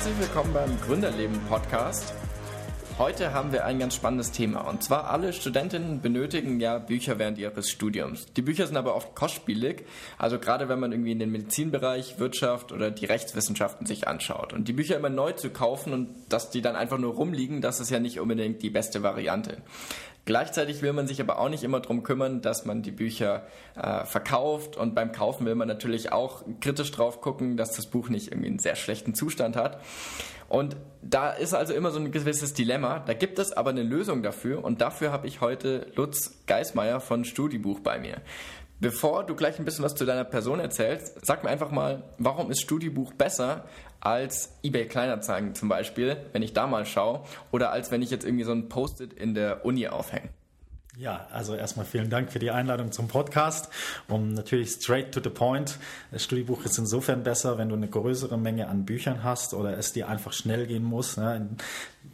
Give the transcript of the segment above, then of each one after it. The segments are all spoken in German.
Herzlich willkommen beim Gründerleben Podcast. Heute haben wir ein ganz spannendes Thema. Und zwar alle Studentinnen benötigen ja Bücher während ihres Studiums. Die Bücher sind aber oft kostspielig. Also gerade wenn man irgendwie in den Medizinbereich, Wirtschaft oder die Rechtswissenschaften sich anschaut. Und die Bücher immer neu zu kaufen und dass die dann einfach nur rumliegen, das ist ja nicht unbedingt die beste Variante. Gleichzeitig will man sich aber auch nicht immer darum kümmern, dass man die Bücher äh, verkauft und beim Kaufen will man natürlich auch kritisch drauf gucken, dass das Buch nicht irgendwie einen sehr schlechten Zustand hat. Und da ist also immer so ein gewisses Dilemma. Da gibt es aber eine Lösung dafür und dafür habe ich heute Lutz Geismeier von Studibuch bei mir. Bevor du gleich ein bisschen was zu deiner Person erzählst, sag mir einfach mal, warum ist Studiebuch besser als eBay Kleinanzeigen zum Beispiel, wenn ich da mal schaue, oder als wenn ich jetzt irgendwie so ein Post-it in der Uni aufhänge? Ja, also erstmal vielen Dank für die Einladung zum Podcast. Um natürlich straight to the point. Das Studiebuch ist insofern besser, wenn du eine größere Menge an Büchern hast oder es dir einfach schnell gehen muss. Ne?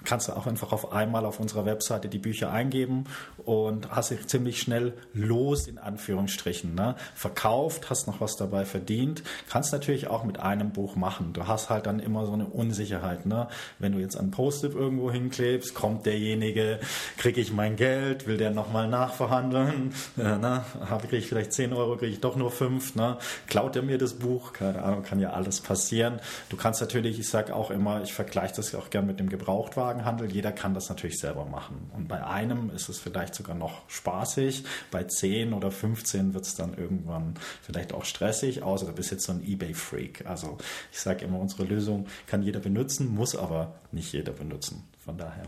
Kannst du auch einfach auf einmal auf unserer Webseite die Bücher eingeben und hast dich ziemlich schnell los in Anführungsstrichen. Ne? Verkauft, hast noch was dabei verdient. Kannst natürlich auch mit einem Buch machen. Du hast halt dann immer so eine Unsicherheit. Ne? Wenn du jetzt ein Post-it irgendwo hinklebst, kommt derjenige, kriege ich mein Geld, will der nochmal nachverhandeln. Ja, ne? Kriege ich vielleicht 10 Euro, kriege ich doch nur 5. Ne? Klaut er mir das Buch? Keine Ahnung, kann ja alles passieren. Du kannst natürlich, ich sage auch immer, ich vergleiche das auch gern mit dem Gebrauchtwagenhandel. Jeder kann das natürlich selber machen. Und bei einem ist es vielleicht sogar noch spaßig. Bei 10 oder 15 wird es dann irgendwann vielleicht auch stressig, außer du bist jetzt so ein Ebay-Freak. Also ich sage immer, unsere Lösung kann jeder benutzen, muss aber nicht jeder benutzen. Von daher.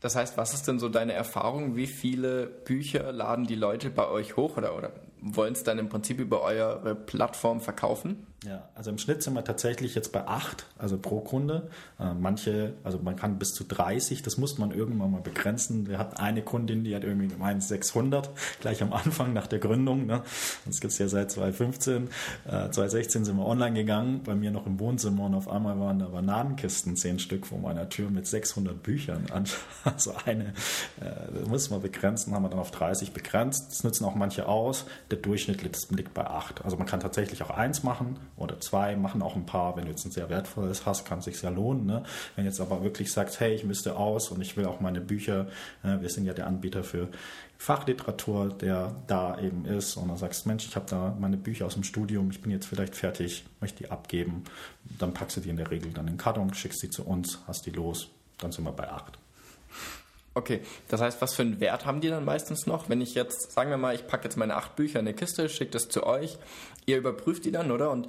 Das heißt, was ist denn so deine Erfahrung? Wie viele Bücher laden die Leute bei euch hoch oder, oder wollen es dann im Prinzip über eure Plattform verkaufen? Ja, also im Schnitt sind wir tatsächlich jetzt bei acht, also pro Kunde. Äh, manche, also man kann bis zu 30, das muss man irgendwann mal begrenzen. Wir hatten eine Kundin, die hat irgendwie gemeint 600, gleich am Anfang nach der Gründung. Ne? Das gibt es ja seit 2015. Äh, 2016 sind wir online gegangen, bei mir noch im Wohnzimmer und auf einmal waren da Bananenkisten, zehn Stück vor meiner Tür mit 600 Büchern. Also eine, äh, muss man begrenzen, haben wir dann auf 30 begrenzt. Das nutzen auch manche aus. Der Durchschnitt liegt bei acht. Also man kann tatsächlich auch eins machen oder zwei, machen auch ein paar. Wenn du jetzt ein sehr wertvolles hast, kann es sich ja lohnen. Ne? Wenn jetzt aber wirklich sagst, hey, ich müsste aus und ich will auch meine Bücher, äh, wir sind ja der Anbieter für Fachliteratur, der da eben ist und dann sagst, Mensch, ich habe da meine Bücher aus dem Studium, ich bin jetzt vielleicht fertig, möchte die abgeben, dann packst du die in der Regel dann in den Karton, schickst die zu uns, hast die los, dann sind wir bei acht. Okay, das heißt, was für einen Wert haben die dann meistens noch? Wenn ich jetzt, sagen wir mal, ich packe jetzt meine acht Bücher in eine Kiste, schicke das zu euch, ihr überprüft die dann, oder? Und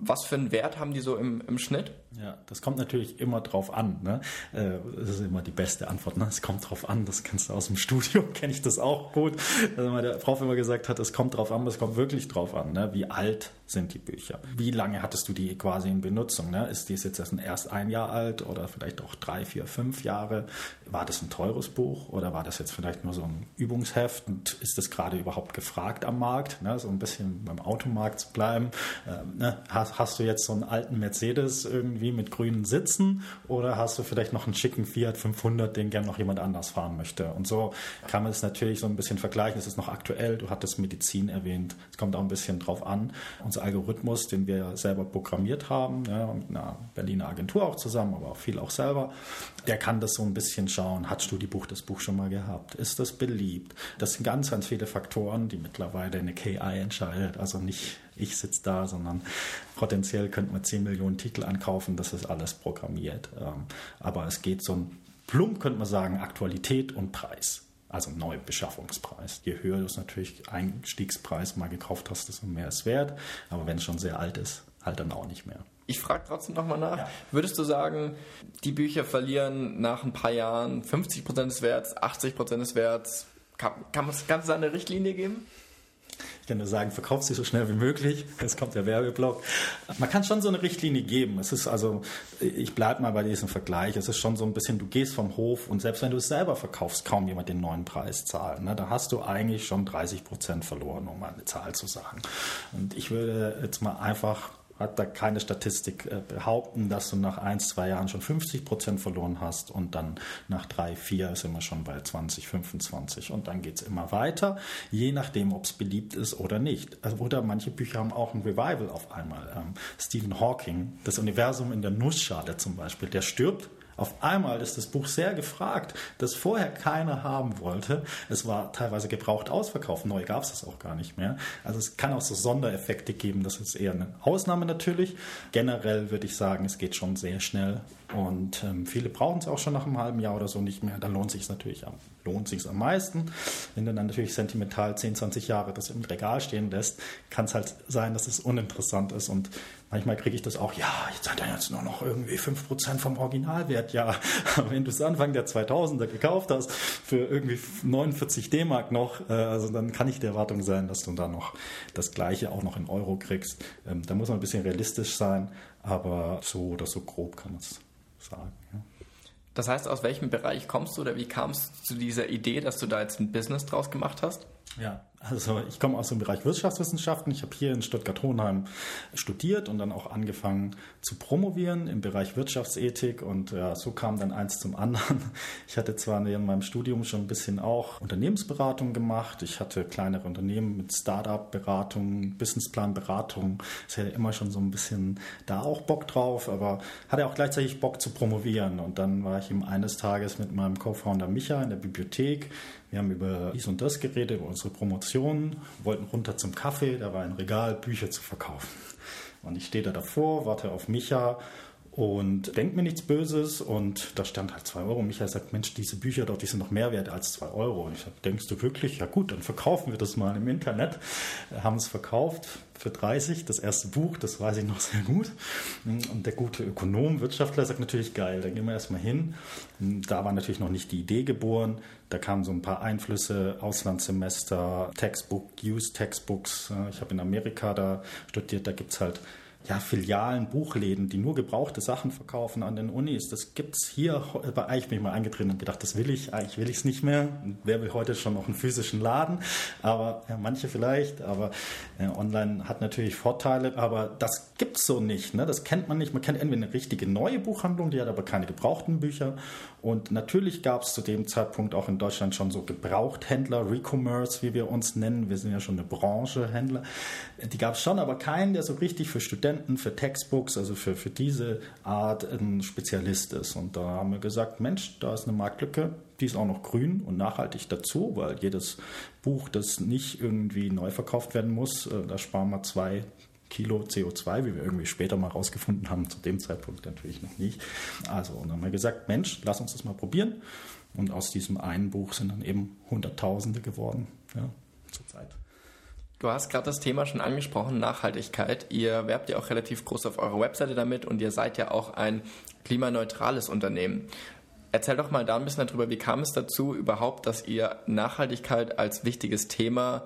was für einen Wert haben die so im, im Schnitt? Ja, das kommt natürlich immer drauf an. Ne? Äh, das ist immer die beste Antwort. Ne? Es kommt drauf an, das kennst du aus dem Studium, kenne ich das auch gut. Also meine Frau immer gesagt hat, es kommt drauf an, es kommt wirklich drauf an. Ne? Wie alt sind die Bücher? Wie lange hattest du die quasi in Benutzung? Ne? Ist dies jetzt erst ein Jahr alt oder vielleicht auch drei, vier, fünf Jahre? War das ein teures Buch oder war das jetzt vielleicht nur so ein Übungsheft? Und ist das gerade überhaupt gefragt am Markt? Ne? So ein bisschen beim Automarkt zu bleiben. Ähm, ne? Hast, du jetzt so einen alten Mercedes irgendwie mit grünen Sitzen oder hast du vielleicht noch einen schicken Fiat 500, den gern noch jemand anders fahren möchte? Und so kann man es natürlich so ein bisschen vergleichen. Es ist noch aktuell. Du hattest Medizin erwähnt. Es kommt auch ein bisschen drauf an. Unser Algorithmus, den wir selber programmiert haben, ja, mit einer Berliner Agentur auch zusammen, aber auch viel auch selber, der kann das so ein bisschen schauen. Hat Studiebuch das Buch schon mal gehabt? Ist das beliebt? Das sind ganz, ganz viele Faktoren, die mittlerweile eine KI entscheidet. Also nicht ich sitze da, sondern potenziell könnten wir 10 Millionen Titel ankaufen, das ist alles programmiert. Ähm, aber es geht so ein plump, könnte man sagen, Aktualität und Preis. Also Neubeschaffungspreis. Je höher du es natürlich Einstiegspreis mal gekauft hast, desto mehr ist wert. Aber wenn es schon sehr alt ist, halt dann auch nicht mehr. Ich frage trotzdem nochmal nach. Ja. Würdest du sagen, die Bücher verlieren nach ein paar Jahren 50% des Werts, 80% des Werts? Kann, kann, es, kann es da eine Richtlinie geben? Ich kann nur sagen, verkauft sie so schnell wie möglich. Jetzt kommt der Werbeblock. Man kann schon so eine Richtlinie geben. Es ist also, ich bleibe mal bei diesem Vergleich. Es ist schon so ein bisschen, du gehst vom Hof und selbst wenn du es selber verkaufst, kaum jemand den neuen Preis zahlen. Ne? Da hast du eigentlich schon 30 Prozent verloren, um mal eine Zahl zu sagen. Und ich würde jetzt mal einfach hat da keine Statistik äh, behaupten, dass du nach ein, zwei Jahren schon 50 Prozent verloren hast und dann nach drei, vier ist immer schon bei 20, 25 und dann geht es immer weiter, je nachdem, ob es beliebt ist oder nicht. Also, oder manche Bücher haben auch ein Revival auf einmal. Ähm, Stephen Hawking, das Universum in der Nussschale zum Beispiel, der stirbt auf einmal ist das Buch sehr gefragt, das vorher keiner haben wollte. Es war teilweise gebraucht ausverkauft, neu gab es das auch gar nicht mehr. Also es kann auch so Sondereffekte geben, das ist eher eine Ausnahme natürlich. Generell würde ich sagen, es geht schon sehr schnell und ähm, viele brauchen es auch schon nach einem halben Jahr oder so nicht mehr. Da lohnt sich natürlich am, lohnt sich am meisten. Wenn du dann natürlich sentimental 10, 20 Jahre das im Regal stehen lässt, kann es halt sein, dass es uninteressant ist und Manchmal kriege ich das auch, ja, jetzt hat er jetzt nur noch irgendwie 5% vom Originalwert. Ja, aber wenn du es Anfang der 2000er gekauft hast, für irgendwie 49 D-Mark noch, äh, also dann kann nicht die Erwartung sein, dass du da noch das Gleiche auch noch in Euro kriegst. Ähm, da muss man ein bisschen realistisch sein, aber so oder so grob kann man es sagen. Ja. Das heißt, aus welchem Bereich kommst du oder wie kamst du zu dieser Idee, dass du da jetzt ein Business draus gemacht hast? Ja, also ich komme aus dem Bereich Wirtschaftswissenschaften. Ich habe hier in Stuttgart-Hohenheim studiert und dann auch angefangen zu promovieren im Bereich Wirtschaftsethik und ja, so kam dann eins zum anderen. Ich hatte zwar in meinem Studium schon ein bisschen auch Unternehmensberatung gemacht. Ich hatte kleinere Unternehmen mit Startup-Beratung, Businessplan-Beratung. Ich hatte immer schon so ein bisschen da auch Bock drauf, aber hatte auch gleichzeitig Bock zu promovieren. Und dann war ich eben eines Tages mit meinem Co-Founder Micha in der Bibliothek wir haben über dies und das geredet, über unsere Promotion, wollten runter zum Kaffee, da war ein Regal, Bücher zu verkaufen. Und ich stehe da davor, warte auf Micha und denkt mir nichts Böses und da stand halt 2 Euro. Michael sagt, Mensch, diese Bücher dort, die sind noch mehr wert als 2 Euro. Und ich sage, denkst du wirklich? Ja gut, dann verkaufen wir das mal im Internet. Haben es verkauft für 30, das erste Buch, das weiß ich noch sehr gut. Und der gute Ökonom, Wirtschaftler sagt natürlich, geil, dann gehen wir erstmal hin. Da war natürlich noch nicht die Idee geboren. Da kamen so ein paar Einflüsse, Auslandssemester, Textbook, Use Textbooks. Ich habe in Amerika da studiert, da gibt es halt ja, Filialen, Buchläden, die nur gebrauchte Sachen verkaufen an den Unis. Das gibt es hier. Bei Eich bin ich mal eingetreten und gedacht, das will ich. Eigentlich will ich es nicht mehr. Wer will heute schon noch einen physischen Laden? Aber ja, manche vielleicht. Aber äh, online hat natürlich Vorteile. Aber das gibt es so nicht. Ne? Das kennt man nicht. Man kennt entweder eine richtige neue Buchhandlung, die hat aber keine gebrauchten Bücher. Und natürlich gab es zu dem Zeitpunkt auch in Deutschland schon so Gebrauchthändler, Recommerce, wie wir uns nennen. Wir sind ja schon eine Branche Händler. Die gab es schon, aber keinen, der so richtig für Studenten Studenten, für Textbooks, also für, für diese Art ein Spezialist ist. Und da haben wir gesagt, Mensch, da ist eine Marktlücke, die ist auch noch grün und nachhaltig dazu, weil jedes Buch, das nicht irgendwie neu verkauft werden muss, äh, da sparen wir zwei Kilo CO2, wie wir irgendwie später mal rausgefunden haben, zu dem Zeitpunkt natürlich noch nicht. Also, und dann haben wir gesagt, Mensch, lass uns das mal probieren. Und aus diesem einen Buch sind dann eben Hunderttausende geworden, ja, zurzeit. Du hast gerade das Thema schon angesprochen, Nachhaltigkeit. Ihr werbt ja auch relativ groß auf eurer Webseite damit und ihr seid ja auch ein klimaneutrales Unternehmen. Erzähl doch mal da ein bisschen darüber, wie kam es dazu überhaupt, dass ihr Nachhaltigkeit als wichtiges Thema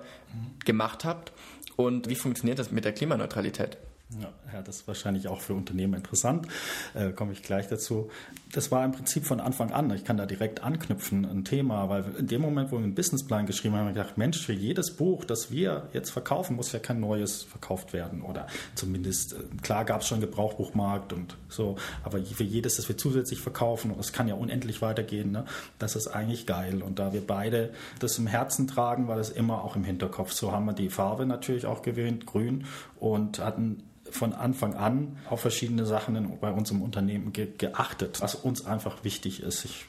gemacht habt und wie funktioniert das mit der Klimaneutralität? Ja, das ist wahrscheinlich auch für Unternehmen interessant. Äh, komme ich gleich dazu. Das war im Prinzip von Anfang an, ich kann da direkt anknüpfen, ein Thema, weil in dem Moment, wo wir einen Businessplan geschrieben haben, haben wir gedacht, Mensch, für jedes Buch, das wir jetzt verkaufen, muss ja kein neues verkauft werden. Oder zumindest, äh, klar gab es schon Gebrauchbuchmarkt und so, aber für jedes, das wir zusätzlich verkaufen, und es kann ja unendlich weitergehen, ne, das ist eigentlich geil. Und da wir beide das im Herzen tragen, war das immer auch im Hinterkopf. So haben wir die Farbe natürlich auch gewählt, grün, und hatten von Anfang an auf verschiedene Sachen bei uns im Unternehmen ge geachtet, was uns einfach wichtig ist. Ich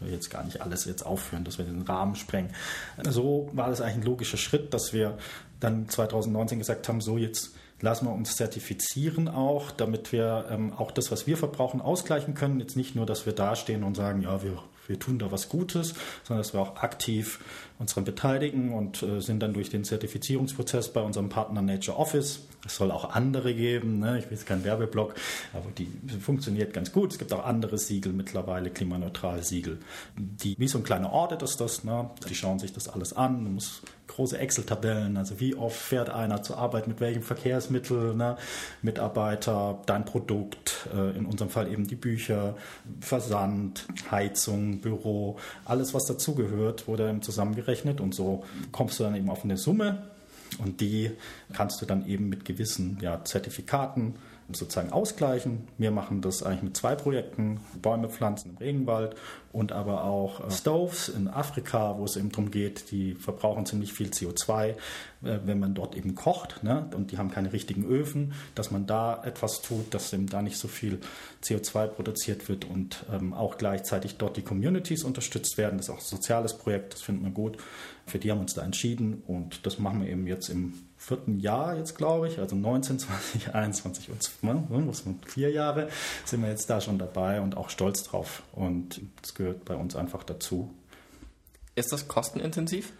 will jetzt gar nicht alles jetzt aufführen, dass wir den Rahmen sprengen. So war das eigentlich ein logischer Schritt, dass wir dann 2019 gesagt haben, so jetzt lassen wir uns zertifizieren auch, damit wir ähm, auch das, was wir verbrauchen, ausgleichen können. Jetzt nicht nur, dass wir dastehen und sagen, ja, wir, wir tun da was Gutes, sondern dass wir auch aktiv uns daran beteiligen und äh, sind dann durch den Zertifizierungsprozess bei unserem Partner Nature Office. Es soll auch andere geben, ne? ich will jetzt kein Werbeblock, aber die funktioniert ganz gut. Es gibt auch andere Siegel mittlerweile, klimaneutrale Siegel. Die, wie so ein kleiner Audit ist das, ne? die schauen sich das alles an, du musst große Excel-Tabellen, also wie oft fährt einer zur Arbeit, mit welchem Verkehrsmittel, ne? Mitarbeiter, dein Produkt, äh, in unserem Fall eben die Bücher, Versand, Heizung, Büro, alles was dazugehört, wurde zusammengerechnet und so kommst du dann eben auf eine Summe Und die kannst du dann eben mit gewissen ja, Zertifikaten sozusagen ausgleichen. Wir machen das eigentlich mit zwei Projekten, Bäume pflanzen im Regenwald und aber auch äh, Stoves in Afrika, wo es eben darum geht, die verbrauchen ziemlich viel CO2, äh, wenn man dort eben kocht ne? und die haben keine richtigen Öfen, dass man da etwas tut, dass eben da nicht so viel CO2 produziert wird und ähm, auch gleichzeitig dort die Communities unterstützt werden. Das ist auch ein soziales Projekt, das finden wir gut. Für die haben wir uns da entschieden und das machen wir eben jetzt im vierten Jahr jetzt, glaube ich, also 19, 20, 21 und was ne, vier Jahre sind wir jetzt da schon dabei und auch stolz drauf. Und das gehört bei uns einfach dazu. Ist das kostenintensiv?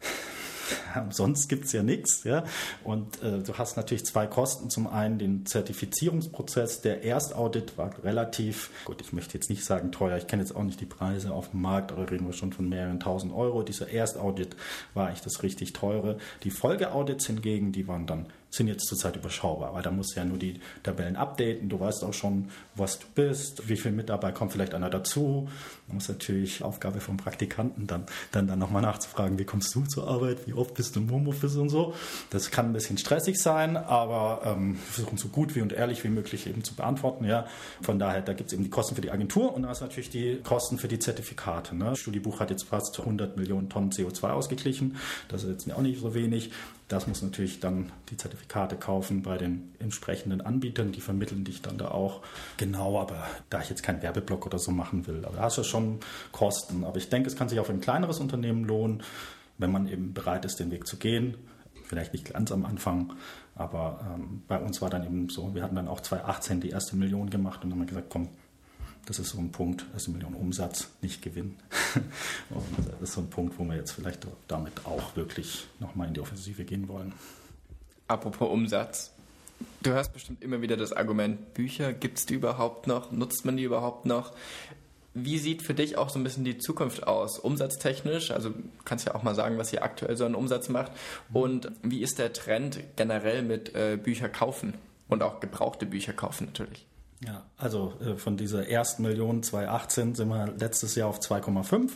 Sonst gibt es ja nichts. Ja? Und äh, du hast natürlich zwei Kosten. Zum einen den Zertifizierungsprozess. Der Erstaudit war relativ, gut, ich möchte jetzt nicht sagen teuer, ich kenne jetzt auch nicht die Preise auf dem Markt, aber reden wir schon von mehreren tausend Euro. Dieser Erstaudit war eigentlich das richtig teure. Die Folgeaudits hingegen, die waren dann sind jetzt zurzeit überschaubar, weil da musst du ja nur die Tabellen updaten. Du weißt auch schon, was du bist, wie viele Mitarbeiter kommt vielleicht einer dazu. Man muss natürlich Aufgabe vom Praktikanten dann, dann, dann nochmal nachzufragen, wie kommst du zur Arbeit, wie oft bist du im Homeoffice und so. Das kann ein bisschen stressig sein, aber ähm, wir versuchen so gut wie und ehrlich wie möglich eben zu beantworten. Ja. Von daher, da gibt es eben die Kosten für die Agentur und da ist natürlich die Kosten für die Zertifikate. Ne? Studiebuch hat jetzt fast 100 Millionen Tonnen CO2 ausgeglichen. Das ist jetzt auch nicht so wenig. Das muss natürlich dann die Zertifikate kaufen bei den entsprechenden Anbietern, die vermitteln dich dann da auch. Genau, aber da ich jetzt keinen Werbeblock oder so machen will, aber da hast du schon Kosten. Aber ich denke, es kann sich auch für ein kleineres Unternehmen lohnen, wenn man eben bereit ist, den Weg zu gehen. Vielleicht nicht ganz am Anfang, aber ähm, bei uns war dann eben so, wir hatten dann auch 2018 die erste Million gemacht und haben gesagt, komm, das ist so ein Punkt, eine Million Umsatz, nicht Gewinn. Und das ist so ein Punkt, wo wir jetzt vielleicht damit auch wirklich nochmal in die Offensive gehen wollen. Apropos Umsatz. Du hörst bestimmt immer wieder das Argument, Bücher, gibt es die überhaupt noch? Nutzt man die überhaupt noch? Wie sieht für dich auch so ein bisschen die Zukunft aus, umsatztechnisch? Also du kannst ja auch mal sagen, was ihr aktuell so einen Umsatz macht. Und wie ist der Trend generell mit äh, Bücher kaufen und auch gebrauchte Bücher kaufen natürlich? Ja, also äh, von dieser ersten Million 2018 sind wir letztes Jahr auf 2,5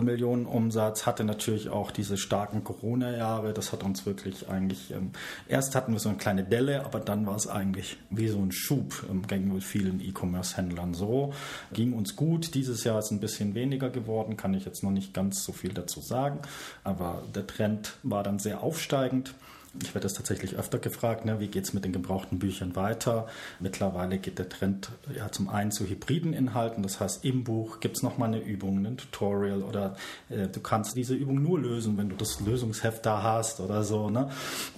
Millionen Umsatz. Hatte natürlich auch diese starken Corona-Jahre. Das hat uns wirklich eigentlich, ähm, erst hatten wir so eine kleine Delle, aber dann war es eigentlich wie so ein Schub ähm, gegenüber vielen E-Commerce-Händlern so. Ging uns gut. Dieses Jahr ist ein bisschen weniger geworden, kann ich jetzt noch nicht ganz so viel dazu sagen. Aber der Trend war dann sehr aufsteigend. Ich werde das tatsächlich öfter gefragt, ne, wie geht es mit den gebrauchten Büchern weiter. Mittlerweile geht der Trend ja zum einen zu hybriden Inhalten, das heißt im Buch gibt es nochmal eine Übung, ein Tutorial oder äh, du kannst diese Übung nur lösen, wenn du das Lösungsheft da hast oder so. Ne?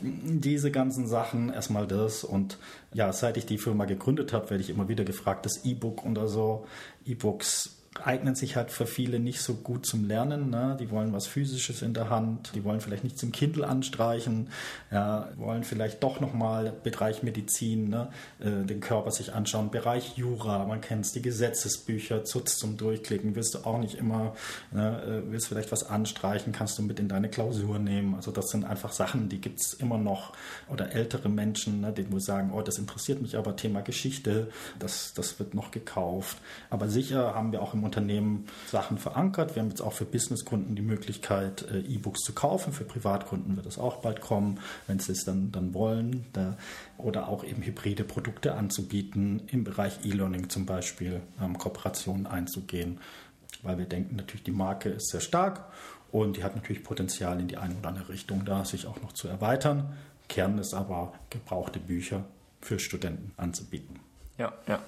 Diese ganzen Sachen, erstmal das und ja, seit ich die Firma gegründet habe, werde ich immer wieder gefragt, das E-Book oder so. E-Books eignen sich halt für viele nicht so gut zum Lernen. Ne? Die wollen was Physisches in der Hand, die wollen vielleicht nicht zum Kindle anstreichen, ja, wollen vielleicht doch nochmal Bereich Medizin, ne? äh, den Körper sich anschauen, Bereich Jura, man kennt es, die Gesetzesbücher, Zutz zum Durchklicken, willst du auch nicht immer, ne? äh, willst vielleicht was anstreichen, kannst du mit in deine Klausur nehmen. Also das sind einfach Sachen, die gibt es immer noch. Oder ältere Menschen, ne? die wo sagen, oh, das interessiert mich aber, Thema Geschichte, das, das wird noch gekauft. Aber sicher haben wir auch im Unternehmen Sachen verankert. Wir haben jetzt auch für Businesskunden die Möglichkeit, äh, E-Books zu kaufen. Für Privatkunden wird das auch bald kommen, wenn sie es dann, dann wollen. Da, oder auch eben hybride Produkte anzubieten, im Bereich E-Learning zum Beispiel ähm, Kooperationen einzugehen. Weil wir denken natürlich, die Marke ist sehr stark und die hat natürlich Potenzial in die eine oder andere Richtung, da sich auch noch zu erweitern. Kern ist aber, gebrauchte Bücher für Studenten anzubieten. Ja, ja.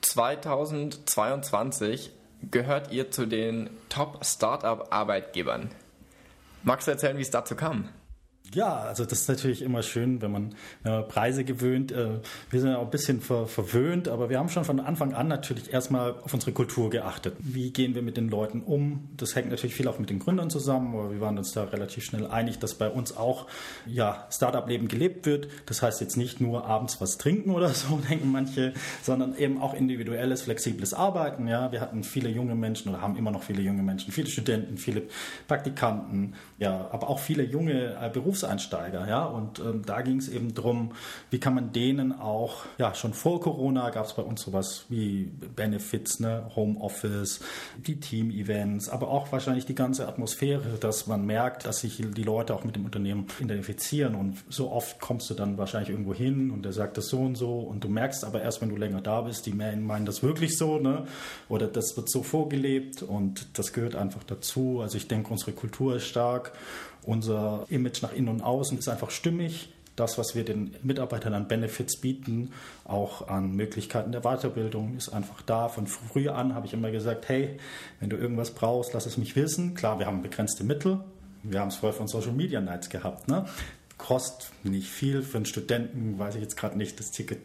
2022 gehört ihr zu den Top-Startup-Arbeitgebern. Magst du erzählen, wie es dazu kam? Ja, also das ist natürlich immer schön, wenn man, wenn man Preise gewöhnt. Äh, wir sind ja auch ein bisschen ver verwöhnt, aber wir haben schon von Anfang an natürlich erstmal auf unsere Kultur geachtet. Wie gehen wir mit den Leuten um? Das hängt natürlich viel auch mit den Gründern zusammen, aber wir waren uns da relativ schnell einig, dass bei uns auch ja, Startup-Leben gelebt wird. Das heißt jetzt nicht nur abends was trinken oder so, denken manche, sondern eben auch individuelles, flexibles Arbeiten. Ja, wir hatten viele junge Menschen oder haben immer noch viele junge Menschen, viele Studenten, viele Praktikanten, ja, aber auch viele junge äh, Berufs Berufseinsteiger, ja, und ähm, da ging es eben darum, wie kann man denen auch, ja, schon vor Corona gab es bei uns sowas wie Benefits, ne, Homeoffice, die Team-Events, aber auch wahrscheinlich die ganze Atmosphäre, dass man merkt, dass sich die Leute auch mit dem Unternehmen identifizieren. Und so oft kommst du dann wahrscheinlich irgendwo hin und der sagt das so und so. Und du merkst aber erst, wenn du länger da bist, die meinen das wirklich so, ne, oder das wird so vorgelebt. Und das gehört einfach dazu. Also ich denke, unsere Kultur ist stark unser Image nach innen und außen ist einfach stimmig. Das, was wir den Mitarbeitern an Benefits bieten, auch an Möglichkeiten der Weiterbildung, ist einfach da. Von früher an habe ich immer gesagt, hey, wenn du irgendwas brauchst, lass es mich wissen. Klar, wir haben begrenzte Mittel. Wir haben es vorher von Social Media Nights gehabt. Ne? Kostet nicht viel. Für einen Studenten weiß ich jetzt gerade nicht, das Ticket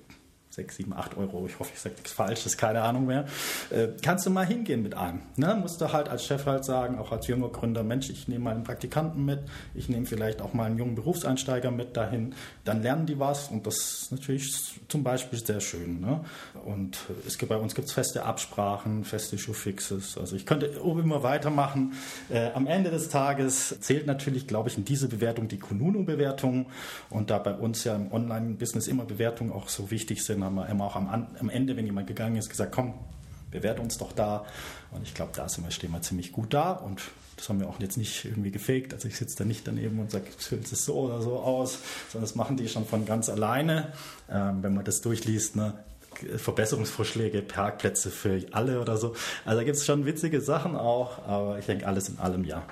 6, 7, 8 Euro, ich hoffe, ich sage nichts Falsches, keine Ahnung mehr, äh, kannst du mal hingehen mit einem. Ne? Musst du halt als Chef halt sagen, auch als junger Gründer, Mensch, ich nehme mal einen Praktikanten mit, ich nehme vielleicht auch mal einen jungen Berufseinsteiger mit dahin, dann lernen die was und das ist natürlich zum Beispiel sehr schön. Ne? Und es gibt, bei uns gibt es feste Absprachen, feste Showfixes, also ich könnte immer weitermachen. Äh, am Ende des Tages zählt natürlich, glaube ich, in diese Bewertung die Kununu-Bewertung und da bei uns ja im Online-Business immer Bewertungen auch so wichtig sind, haben wir immer auch am, am Ende, wenn jemand gegangen ist, gesagt, komm, bewerte uns doch da. Und ich glaube, da sind wir, stehen wir ziemlich gut da und das haben wir auch jetzt nicht irgendwie gefaked. Also ich sitze da nicht daneben und sage, füllt es so oder so aus, sondern das machen die schon von ganz alleine. Ähm, wenn man das durchliest, ne, Verbesserungsvorschläge, Parkplätze für alle oder so. Also da gibt es schon witzige Sachen auch, aber ich denke, alles in allem ja.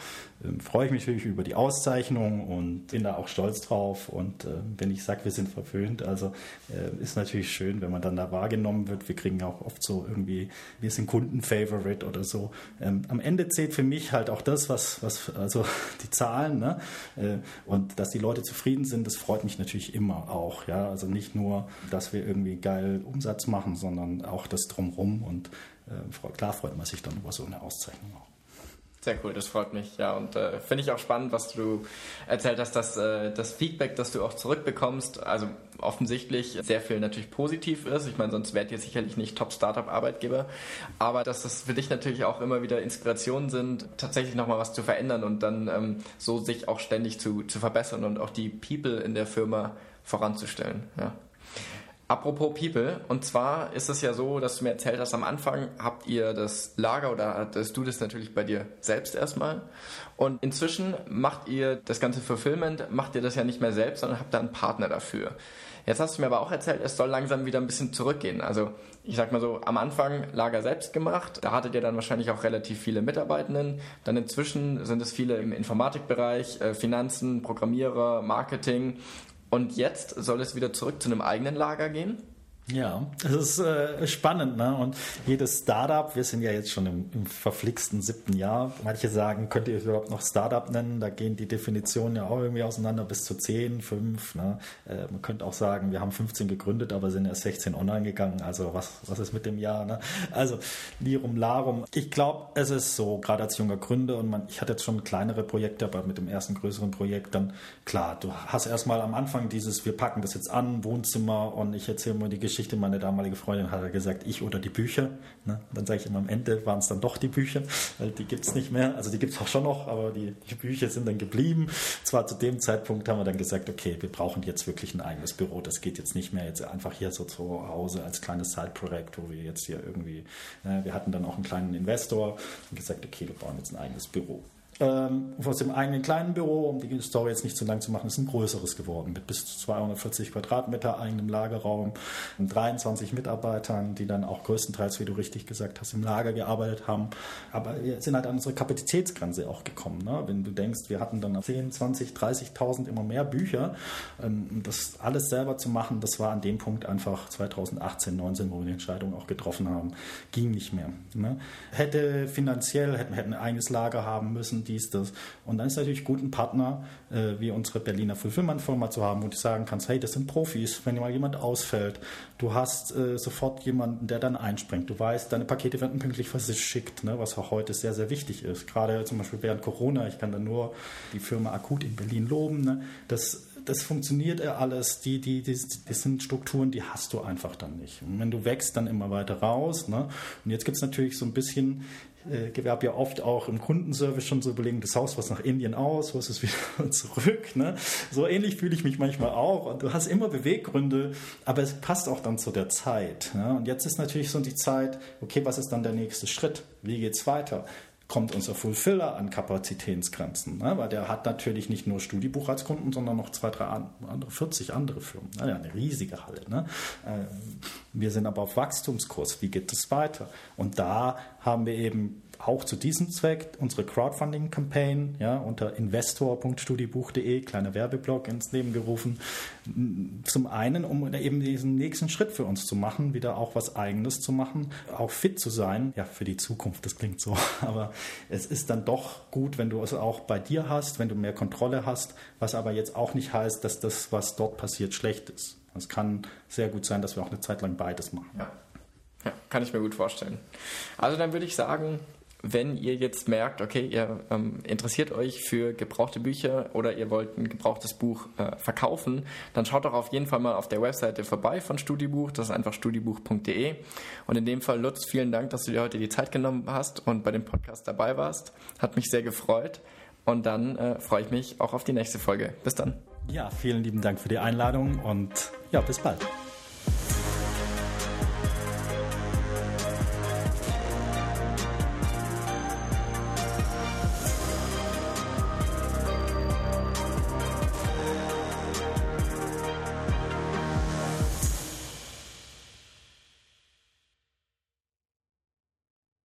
Ähm, freue ich mich wirklich über die Auszeichnung und bin da auch stolz drauf. Und äh, wenn ich sage, wir sind verwöhnt, also äh, ist natürlich schön, wenn man dann da wahrgenommen wird. Wir kriegen auch oft so irgendwie, wir sind Kundenfavorite oder so. Ähm, am Ende zählt für mich halt auch das, was, was also die Zahlen, ne? Äh, und dass die Leute zufrieden sind, das freut mich natürlich immer auch. Ja, also nicht nur, dass wir irgendwie geil Umsatz machen, sondern auch das drumherum und äh, klar freut man sich dann über so eine Auszeichnung auch. Sehr cool, das freut mich. Ja, und äh, finde ich auch spannend, was du erzählt hast, dass äh, das Feedback, das du auch zurückbekommst, also offensichtlich sehr viel natürlich positiv ist. Ich meine, sonst wärt ihr sicherlich nicht Top-Startup-Arbeitgeber. Aber dass das für dich natürlich auch immer wieder Inspirationen sind, tatsächlich nochmal was zu verändern und dann ähm, so sich auch ständig zu, zu verbessern und auch die People in der Firma voranzustellen. Ja. Apropos People, und zwar ist es ja so, dass du mir erzählt hast, am Anfang habt ihr das Lager oder hattest du das natürlich bei dir selbst erstmal. Und inzwischen macht ihr das ganze Fulfillment, macht ihr das ja nicht mehr selbst, sondern habt da einen Partner dafür. Jetzt hast du mir aber auch erzählt, es soll langsam wieder ein bisschen zurückgehen. Also ich sag mal so, am Anfang Lager selbst gemacht, da hattet ihr dann wahrscheinlich auch relativ viele Mitarbeitenden. Dann inzwischen sind es viele im Informatikbereich, äh, Finanzen, Programmierer, Marketing und jetzt soll es wieder zurück zu einem eigenen Lager gehen. Ja, es ist äh, spannend, ne? Und jedes Startup, wir sind ja jetzt schon im, im verflixten siebten Jahr. Manche sagen, könnt ihr überhaupt noch Startup nennen? Da gehen die Definitionen ja auch irgendwie auseinander bis zu 10, 5. Ne? Äh, man könnte auch sagen, wir haben 15 gegründet, aber sind erst 16 online gegangen. Also was, was ist mit dem Jahr? Ne? Also Lirum Larum. Ich glaube, es ist so, gerade als junger Gründer und man, ich hatte jetzt schon kleinere Projekte, aber mit dem ersten größeren Projekt dann, klar, du hast erstmal am Anfang dieses, wir packen das jetzt an, Wohnzimmer und ich erzähle mal die Geschichte Geschichte, meine damalige Freundin hat gesagt, ich oder die Bücher. Ne? Dann sage ich immer, am Ende waren es dann doch die Bücher, weil die gibt es nicht mehr. Also die gibt es auch schon noch, aber die, die, Bücher sind dann geblieben. Zwar zu dem Zeitpunkt haben wir dann gesagt, okay, wir brauchen jetzt wirklich ein eigenes Büro. Das geht jetzt nicht mehr jetzt einfach hier so zu Hause als kleines Side-Projekt, wo wir jetzt hier irgendwie, ne? wir hatten dann auch einen kleinen Investor und gesagt, okay, wir bauen jetzt ein eigenes Büro ähm, aus dem eigenen kleinen Büro, um die Story jetzt nicht zu lang zu machen, ist ein größeres geworden mit bis zu 240 Quadratmeter eigenem Lagerraum und 23 Mitarbeitern, die dann auch größtenteils, wie du richtig gesagt hast, im Lager gearbeitet haben. Aber wir sind halt an unsere Kapazitätsgrenze auch gekommen. Ne? Wenn du denkst, wir hatten dann 10, 20, 30.000 immer mehr Bücher, ähm, das alles selber zu machen, das war an dem Punkt einfach 2018, 19, wo wir die Entscheidung auch getroffen haben, ging nicht mehr. Ne? Hätte finanziell, hätten, hätten ein eigenes Lager haben müssen, dies, das. Und dann ist natürlich gut, einen Partner äh, wie unsere Berliner Fulfillment-Firma zu haben, wo du sagen kannst, hey, das sind Profis, wenn mal jemand ausfällt, du hast äh, sofort jemanden, der dann einspringt. Du weißt, deine Pakete werden pünktlich verschickt, ne, was auch heute sehr, sehr wichtig ist. Gerade zum Beispiel während Corona, ich kann da nur die Firma Akut in Berlin loben, ne, das das funktioniert ja alles. Die, die, die, die sind Strukturen, die hast du einfach dann nicht. Und wenn du wächst, dann immer weiter raus. Ne? Und jetzt gibt es natürlich so ein bisschen äh, habe ja oft auch im Kundenservice schon so überlegen, das Haus was nach Indien aus, was ist wieder zurück. Ne? So ähnlich fühle ich mich manchmal auch. Und du hast immer Beweggründe, aber es passt auch dann zu der Zeit. Ne? Und jetzt ist natürlich so die Zeit, okay, was ist dann der nächste Schritt? Wie geht's weiter? kommt unser Fulfiller an Kapazitätsgrenzen. Ne? Weil der hat natürlich nicht nur Studiebuch als Kunden, sondern noch zwei, drei andere, 40 andere Firmen. Ne? Ja, eine riesige Halle. Ne? Äh, wir sind aber auf Wachstumskurs. Wie geht es weiter? Und da haben wir eben auch zu diesem Zweck unsere Crowdfunding-Campaign ja, unter investor.studiebuch.de, kleiner Werbeblock ins Leben gerufen. Zum einen, um eben diesen nächsten Schritt für uns zu machen, wieder auch was Eigenes zu machen, auch fit zu sein, ja, für die Zukunft, das klingt so, aber es ist dann doch gut, wenn du es auch bei dir hast, wenn du mehr Kontrolle hast, was aber jetzt auch nicht heißt, dass das, was dort passiert, schlecht ist. Es kann sehr gut sein, dass wir auch eine Zeit lang beides machen. Ja. Ja, kann ich mir gut vorstellen. Also dann würde ich sagen, wenn ihr jetzt merkt, okay, ihr ähm, interessiert euch für gebrauchte Bücher oder ihr wollt ein gebrauchtes Buch äh, verkaufen, dann schaut doch auf jeden Fall mal auf der Webseite vorbei von Studiebuch. Das ist einfach studiebuch.de. Und in dem Fall, Lutz, vielen Dank, dass du dir heute die Zeit genommen hast und bei dem Podcast dabei warst. Hat mich sehr gefreut. Und dann äh, freue ich mich auch auf die nächste Folge. Bis dann. Ja, vielen lieben Dank für die Einladung und ja, bis bald.